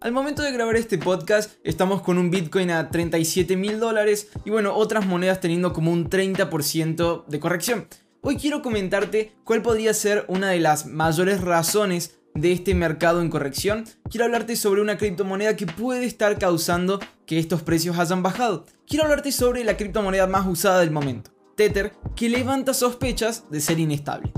Al momento de grabar este podcast estamos con un Bitcoin a 37 mil dólares y bueno, otras monedas teniendo como un 30% de corrección. Hoy quiero comentarte cuál podría ser una de las mayores razones de este mercado en corrección. Quiero hablarte sobre una criptomoneda que puede estar causando que estos precios hayan bajado. Quiero hablarte sobre la criptomoneda más usada del momento, Tether, que levanta sospechas de ser inestable.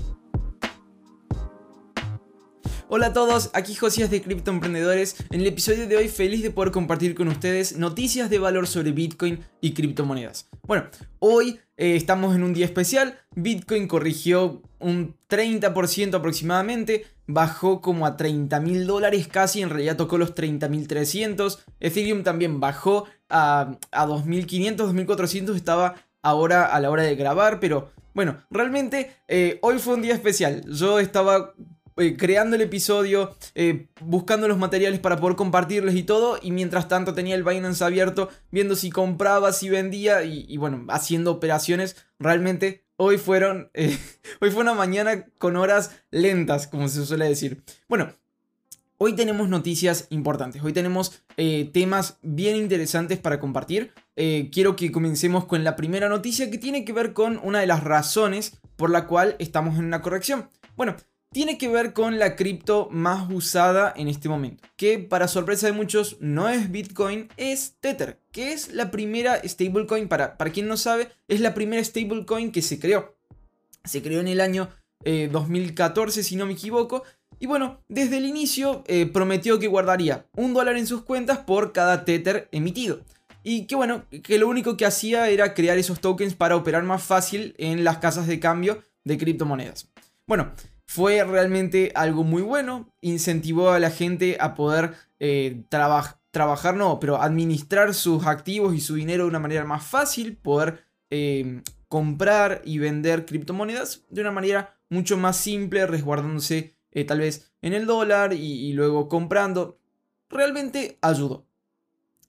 Hola a todos, aquí Josías de Cripto Emprendedores. En el episodio de hoy feliz de poder compartir con ustedes noticias de valor sobre Bitcoin y criptomonedas. Bueno, hoy eh, estamos en un día especial. Bitcoin corrigió un 30% aproximadamente, bajó como a 30 mil dólares casi, en realidad tocó los 30.300. Ethereum también bajó a, a 2.500, 2.400, estaba ahora a la hora de grabar, pero bueno, realmente eh, hoy fue un día especial. Yo estaba eh, creando el episodio, eh, buscando los materiales para poder compartirles y todo, y mientras tanto tenía el Binance abierto, viendo si compraba, si vendía, y, bueno, haciendo operaciones. Realmente hoy fueron, eh, hoy fue una mañana con horas lentas, como se suele decir. Bueno, Hoy tenemos noticias importantes, hoy tenemos temas bien interesantes para compartir. quiero que comencemos con la primera noticia que tiene que ver con una de las razones por la cual estamos en una corrección. Bueno, tiene que ver con la cripto más usada en este momento, que para sorpresa de muchos no es Bitcoin, es Tether, que es la primera stablecoin, para, para quien no sabe, es la primera stablecoin que se creó. Se creó en el año 2014, eh, si no me equivoco, y bueno, desde el inicio eh, prometió que guardaría un dólar en sus cuentas por cada Tether emitido. Y que bueno, que lo único que hacía era crear esos tokens para operar más fácil en las casas de cambio de criptomonedas. Bueno, fue realmente algo muy bueno, incentivó a la gente a poder eh, trabajar, no, pero administrar sus activos y su dinero de una manera más fácil, poder eh, comprar y vender criptomonedas de una manera mucho más simple, resguardándose eh, tal vez en el dólar y, luego comprando. Realmente ayudó.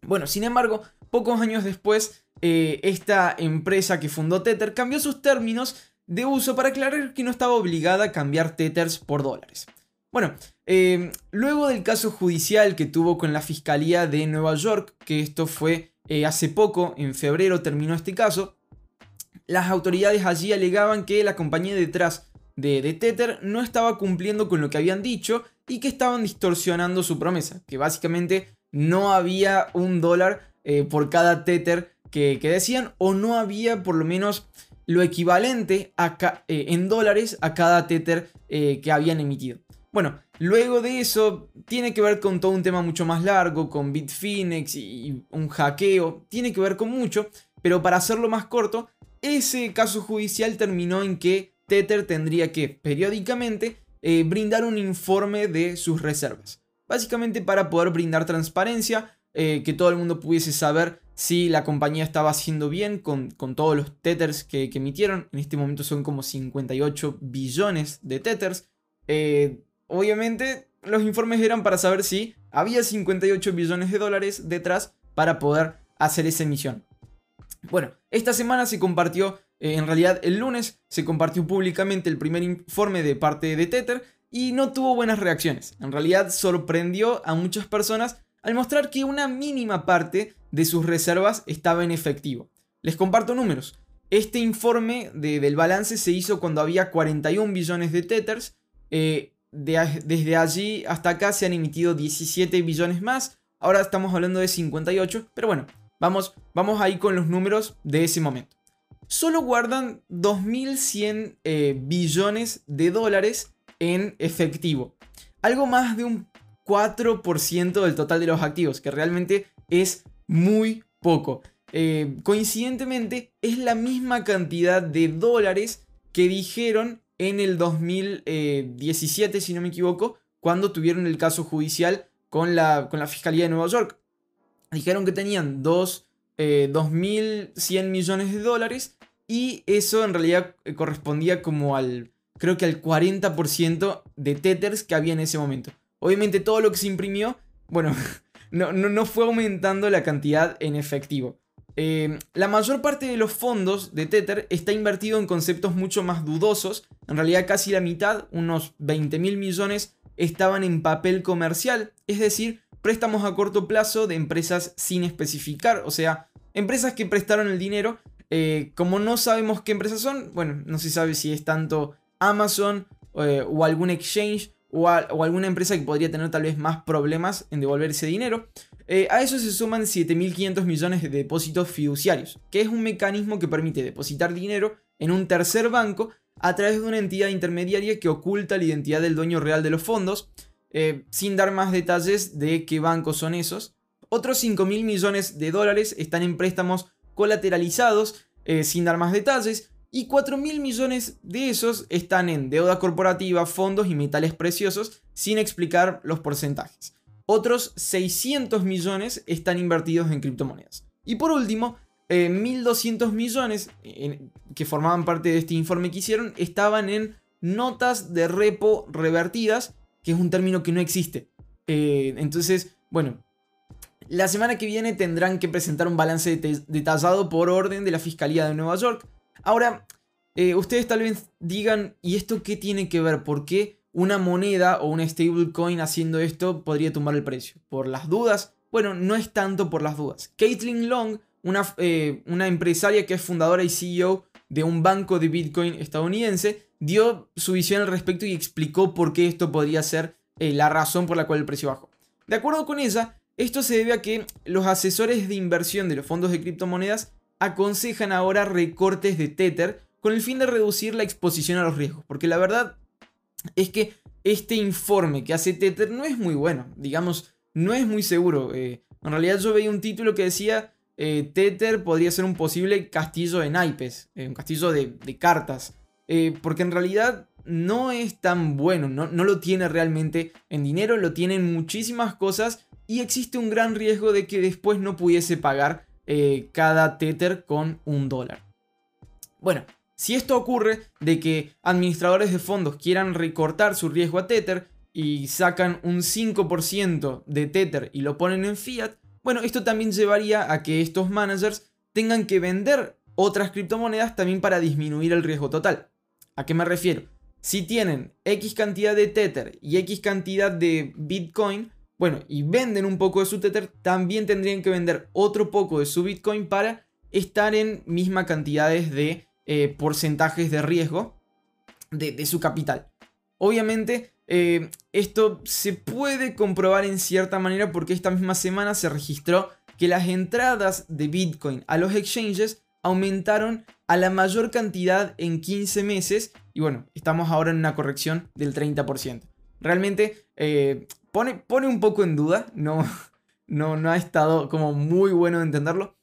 Bueno, sin embargo, pocos años después, esta empresa que fundó Tether cambió sus términos de uso para aclarar que no estaba obligada a cambiar Tethers por dólares. Bueno, eh, luego del caso judicial que tuvo con la Fiscalía de Nueva York, que esto fue eh, hace poco, en febrero terminó este caso, las autoridades allí alegaban que la compañía detrás de, de, Tether no estaba cumpliendo con lo que habían dicho y que estaban distorsionando su promesa, que básicamente no había un dólar eh, por cada Tether que, que decían o no había por lo menos lo equivalente eh, en dólares a cada Tether eh, que habían emitido. Bueno, luego de eso tiene que ver con todo un tema mucho más largo, con Bitfinex y un hackeo, tiene que ver con mucho, pero para hacerlo más corto, ese caso judicial terminó en que Tether tendría que periódicamente eh, brindar un informe de sus reservas. Básicamente para poder brindar transparencia, que todo el mundo pudiese saber si la compañía estaba haciendo bien con, todos los tethers que, emitieron. En este momento son como 58 billones de tethers. Eh, obviamente los informes eran para saber si había 58 billones de dólares detrás para poder hacer esa emisión. Bueno, esta semana se compartió, eh, en realidad el lunes se compartió públicamente el primer informe de parte de Tether y no tuvo buenas reacciones. En realidad sorprendió a muchas personas al mostrar que una mínima parte de sus reservas estaba en efectivo. Les comparto números. Este informe del balance se hizo cuando había 41 billones de tethers. Eh, desde allí hasta acá se han emitido 17 billones más. Ahora estamos hablando de 58. Pero bueno, vamos, vamos ahí con los números de ese momento. Solo guardan 2.100 eh, billones de dólares en efectivo. Algo más de un 4% del total de los activos, que realmente es muy poco. Eh, coincidentemente, es la misma cantidad de dólares que dijeron en el 2017, si no me equivoco, cuando tuvieron el caso judicial con la, con la Fiscalía de Nueva York. Dijeron que tenían 2, 2.100 eh, millones de dólares y eso en realidad eh, correspondía como al, creo que al 40% de tethers que había en ese momento. Obviamente todo lo que se imprimió, bueno, no, no, fue aumentando la cantidad en efectivo. Eh, la mayor parte de los fondos de Tether está invertido en conceptos mucho más dudosos. En realidad casi la mitad, unos 20 mil millones, estaban en papel comercial, es decir, préstamos a corto plazo de empresas sin especificar, o sea, empresas que prestaron el dinero. Eh, como no sabemos qué empresas son, bueno, no se sabe si es tanto Amazon eh, o algún exchange o, alguna empresa que podría tener tal vez más problemas en devolver ese dinero. Eh, a eso se suman 7.500 millones de depósitos fiduciarios, que es un mecanismo que permite depositar dinero en un tercer banco a través de una entidad intermediaria que oculta la identidad del dueño real de los fondos, eh, sin dar más detalles de qué bancos son esos. Otros 5.000 millones de dólares están en préstamos colateralizados, eh, sin dar más detalles, y 4 mil millones de esos están en deuda corporativa, fondos y metales preciosos, sin explicar los porcentajes. Otros 600 millones están invertidos en criptomonedas. Y por último, 1.200 eh, millones que formaban parte de este informe que hicieron estaban en notas de repo revertidas, que es un término que no existe. Eh, entonces, bueno, la semana que viene tendrán que presentar un balance detallado por orden de la Fiscalía de Nueva York Ahora, eh, ustedes tal vez digan, ¿y esto qué tiene que ver? ¿Por qué una moneda o una stablecoin haciendo esto podría tumbar el precio? ¿Por las dudas? Bueno, no es tanto por las dudas. Caitlin Long, una, eh, empresaria que es fundadora y CEO de un banco de Bitcoin estadounidense, dio su visión al respecto y explicó por qué esto podría ser eh, la razón por la cual el precio bajó. De acuerdo con ella, esto se debe a que los asesores de inversión de los fondos de criptomonedas aconsejan ahora recortes de Tether con el fin de reducir la exposición a los riesgos. Porque la verdad es que este informe que hace Tether no es muy bueno. Digamos, no es muy seguro. Eh, en realidad yo veía un título que decía eh, Tether podría ser un posible castillo de naipes, eh, un castillo de, cartas. porque en realidad no es tan bueno, no, no lo tiene realmente en dinero, lo tiene en muchísimas cosas y existe un gran riesgo de que después no pudiese pagar eh, cada Tether con un dólar. Bueno, si esto ocurre de que administradores de fondos quieran recortar su riesgo a Tether y sacan un 5% de Tether y lo ponen en fiat, bueno, esto también llevaría a que estos managers tengan que vender otras criptomonedas también para disminuir el riesgo total. ¿A qué me refiero? Si tienen X cantidad de Tether y X cantidad de Bitcoin, bueno, y venden un poco de su Tether, también tendrían que vender otro poco de su Bitcoin para estar en mismas cantidades de eh, porcentajes de riesgo de, su capital. Obviamente, eh, esto se puede comprobar en cierta manera porque esta misma semana se registró que las entradas de Bitcoin a los exchanges aumentaron a la mayor cantidad en 15 meses y bueno, estamos ahora en una corrección del 30%. Realmente eh, pone, un poco en duda, no, no, no ha estado como muy bueno entenderlo.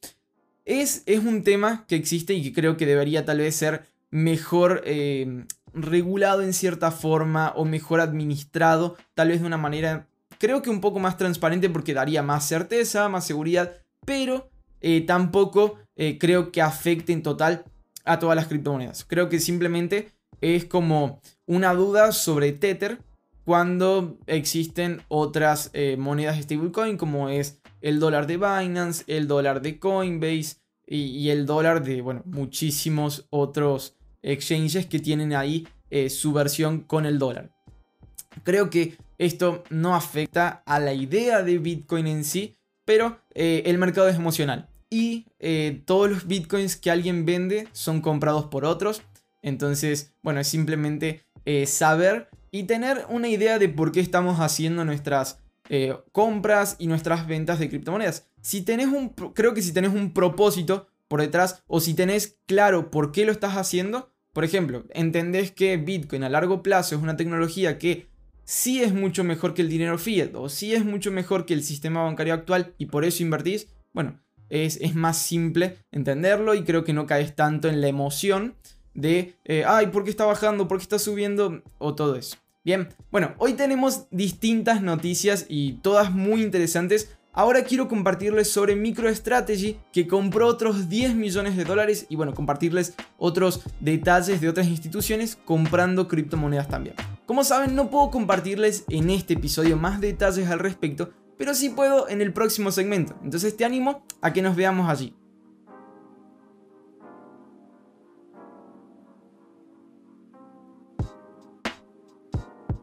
Es, es un tema que existe y que creo que debería tal vez ser mejor eh, regulado en cierta forma o mejor administrado, tal vez de una manera, creo que un poco más transparente porque daría más certeza, más seguridad, pero eh, tampoco eh, creo que afecte en total a todas las criptomonedas. Creo que simplemente es como una duda sobre Tether cuando existen otras eh, monedas stablecoin como es el dólar de Binance, el dólar de Coinbase y, el dólar de bueno, muchísimos otros exchanges que tienen ahí eh, su versión con el dólar. Creo que esto no afecta a la idea de Bitcoin en sí, pero eh, el mercado es emocional y todos los bitcoins que alguien vende son comprados por otros. Entonces, bueno, es simplemente saber y tener una idea de por qué estamos haciendo nuestras eh, compras y nuestras ventas de criptomonedas. Si un, creo que si tenés un propósito por detrás o si tenés claro por qué lo estás haciendo, por ejemplo, entendés que Bitcoin a largo plazo es una tecnología que sí es mucho mejor que el dinero fiat o sí es mucho mejor que el sistema bancario actual y por eso invertís, bueno, es, es más simple entenderlo y creo que no caes tanto en la emoción de, eh, ay, ¿por qué está bajando? ¿Por qué está subiendo? O todo eso. Bien, bueno, hoy tenemos distintas noticias y todas muy interesantes. Ahora quiero compartirles sobre MicroStrategy que compró otros 10 millones de dólares y bueno, compartirles otros detalles de otras instituciones comprando criptomonedas también. Como saben, no puedo compartirles en este episodio más detalles al respecto, pero sí puedo en el próximo segmento. Entonces te animo a que nos veamos allí.